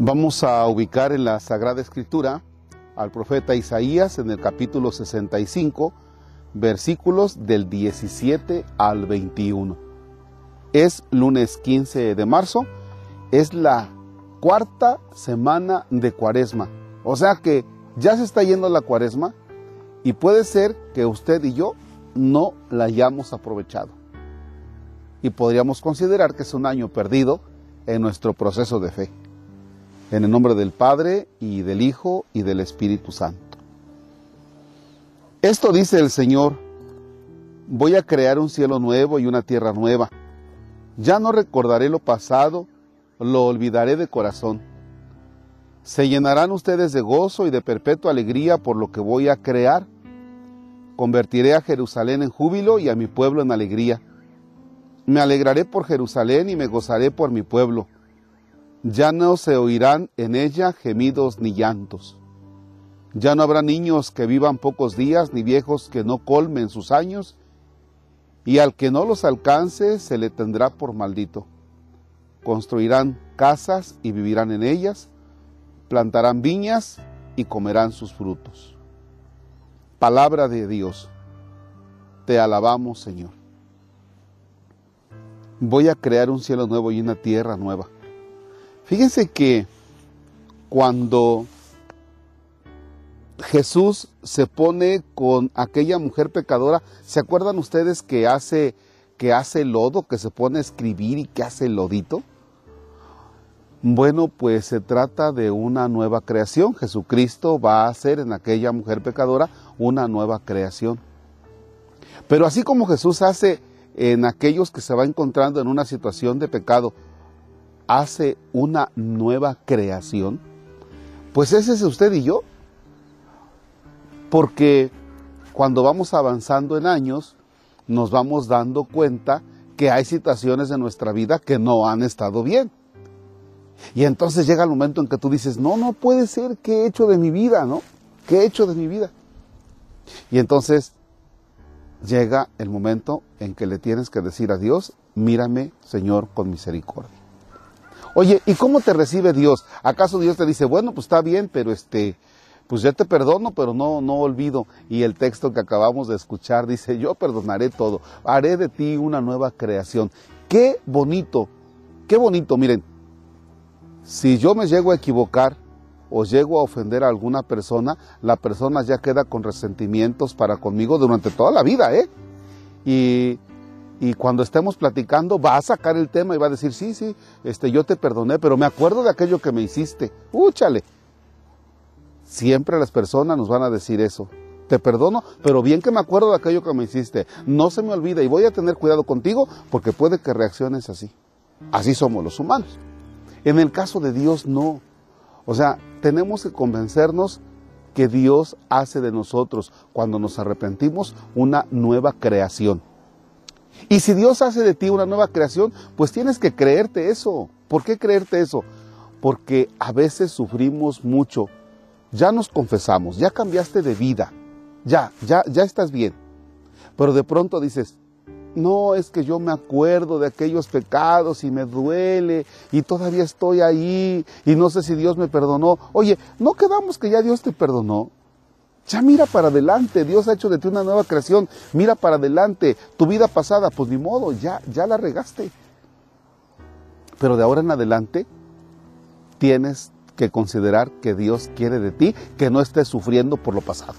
Vamos a ubicar en la Sagrada Escritura al profeta Isaías en el capítulo 65, versículos del 17 al 21. Es lunes 15 de marzo, es la cuarta semana de cuaresma. O sea que ya se está yendo la cuaresma y puede ser que usted y yo no la hayamos aprovechado. Y podríamos considerar que es un año perdido en nuestro proceso de fe. En el nombre del Padre y del Hijo y del Espíritu Santo. Esto dice el Señor, voy a crear un cielo nuevo y una tierra nueva. Ya no recordaré lo pasado, lo olvidaré de corazón. Se llenarán ustedes de gozo y de perpetua alegría por lo que voy a crear. Convertiré a Jerusalén en júbilo y a mi pueblo en alegría. Me alegraré por Jerusalén y me gozaré por mi pueblo ya no se oirán en ella gemidos ni llantos. Ya no habrá niños que vivan pocos días, ni viejos que no colmen sus años, y al que no los alcance se le tendrá por maldito. Construirán casas y vivirán en ellas, plantarán viñas y comerán sus frutos. Palabra de Dios, te alabamos Señor. Voy a crear un cielo nuevo y una tierra nueva Fíjense que cuando Jesús se pone con aquella mujer pecadora, ¿se acuerdan ustedes que hace que hace lodo, que se pone a escribir y que hace lodito? Bueno, pues se trata de una nueva creación. Jesucristo va a hacer en aquella mujer pecadora una nueva creación. Pero así como Jesús hace en aquellos que se va encontrando en una situación de pecado, hace una nueva creación, pues ese es usted y yo. Porque cuando vamos avanzando en años, nos vamos dando cuenta que hay situaciones en nuestra vida que no han estado bien. Y entonces llega el momento en que tú dices, no, no puede ser, ¿qué he hecho de mi vida? ¿No? ¿Qué he hecho de mi vida? Y entonces llega el momento en que le tienes que decir a Dios, mírame, Señor, con misericordia. Oye, ¿y cómo te recibe Dios? ¿Acaso Dios te dice, bueno, pues está bien, pero este, pues ya te perdono, pero no, no olvido. Y el texto que acabamos de escuchar dice, yo perdonaré todo, haré de ti una nueva creación. Qué bonito, qué bonito, miren, si yo me llego a equivocar o llego a ofender a alguna persona, la persona ya queda con resentimientos para conmigo durante toda la vida, ¿eh? Y y cuando estemos platicando va a sacar el tema y va a decir, sí, sí, este, yo te perdoné, pero me acuerdo de aquello que me hiciste. Úchale. Siempre las personas nos van a decir eso. Te perdono, pero bien que me acuerdo de aquello que me hiciste. No se me olvida y voy a tener cuidado contigo porque puede que reacciones así. Así somos los humanos. En el caso de Dios no. O sea, tenemos que convencernos que Dios hace de nosotros, cuando nos arrepentimos, una nueva creación. Y si Dios hace de ti una nueva creación, pues tienes que creerte eso. ¿Por qué creerte eso? Porque a veces sufrimos mucho. Ya nos confesamos, ya cambiaste de vida, ya, ya, ya estás bien. Pero de pronto dices, no, es que yo me acuerdo de aquellos pecados y me duele y todavía estoy ahí y no sé si Dios me perdonó. Oye, ¿no quedamos que ya Dios te perdonó? Ya mira para adelante, Dios ha hecho de ti una nueva creación, mira para adelante, tu vida pasada, pues ni modo, ya, ya la regaste. Pero de ahora en adelante tienes que considerar que Dios quiere de ti que no estés sufriendo por lo pasado.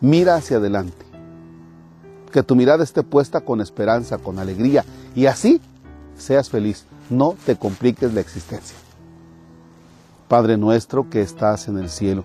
Mira hacia adelante, que tu mirada esté puesta con esperanza, con alegría, y así seas feliz, no te compliques la existencia. Padre nuestro que estás en el cielo,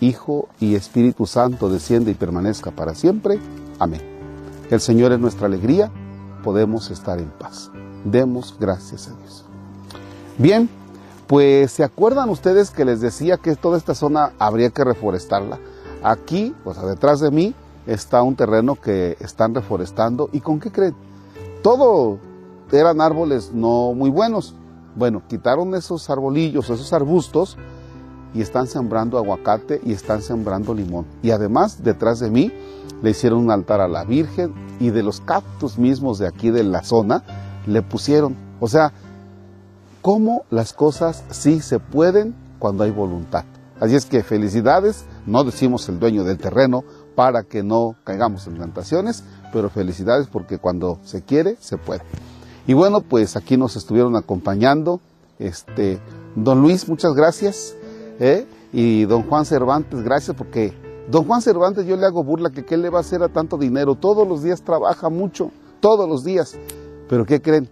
Hijo y Espíritu Santo desciende y permanezca para siempre. Amén. El Señor es nuestra alegría, podemos estar en paz. Demos gracias a Dios. Bien, Pues se acuerdan ustedes que les decía que toda esta zona habría que reforestarla. Aquí, o sea, detrás de mí, está un terreno que están reforestando. ¿Y con qué creen? Todo eran árboles no muy buenos. Bueno, quitaron esos arbolillos, esos arbustos y están sembrando aguacate y están sembrando limón. Y además, detrás de mí, le hicieron un altar a la Virgen y de los cactus mismos de aquí de la zona le pusieron. O sea, cómo las cosas sí se pueden cuando hay voluntad. Así es que felicidades, no decimos el dueño del terreno para que no caigamos en tentaciones, pero felicidades porque cuando se quiere, se puede. Y bueno, pues aquí nos estuvieron acompañando. Este, don Luis, muchas gracias. ¿Eh? Y don Juan Cervantes, gracias porque don Juan Cervantes yo le hago burla que qué le va a hacer a tanto dinero. Todos los días trabaja mucho, todos los días. Pero ¿qué creen?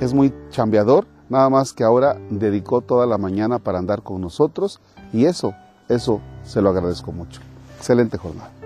Es muy chambeador, nada más que ahora dedicó toda la mañana para andar con nosotros y eso, eso se lo agradezco mucho. Excelente jornada.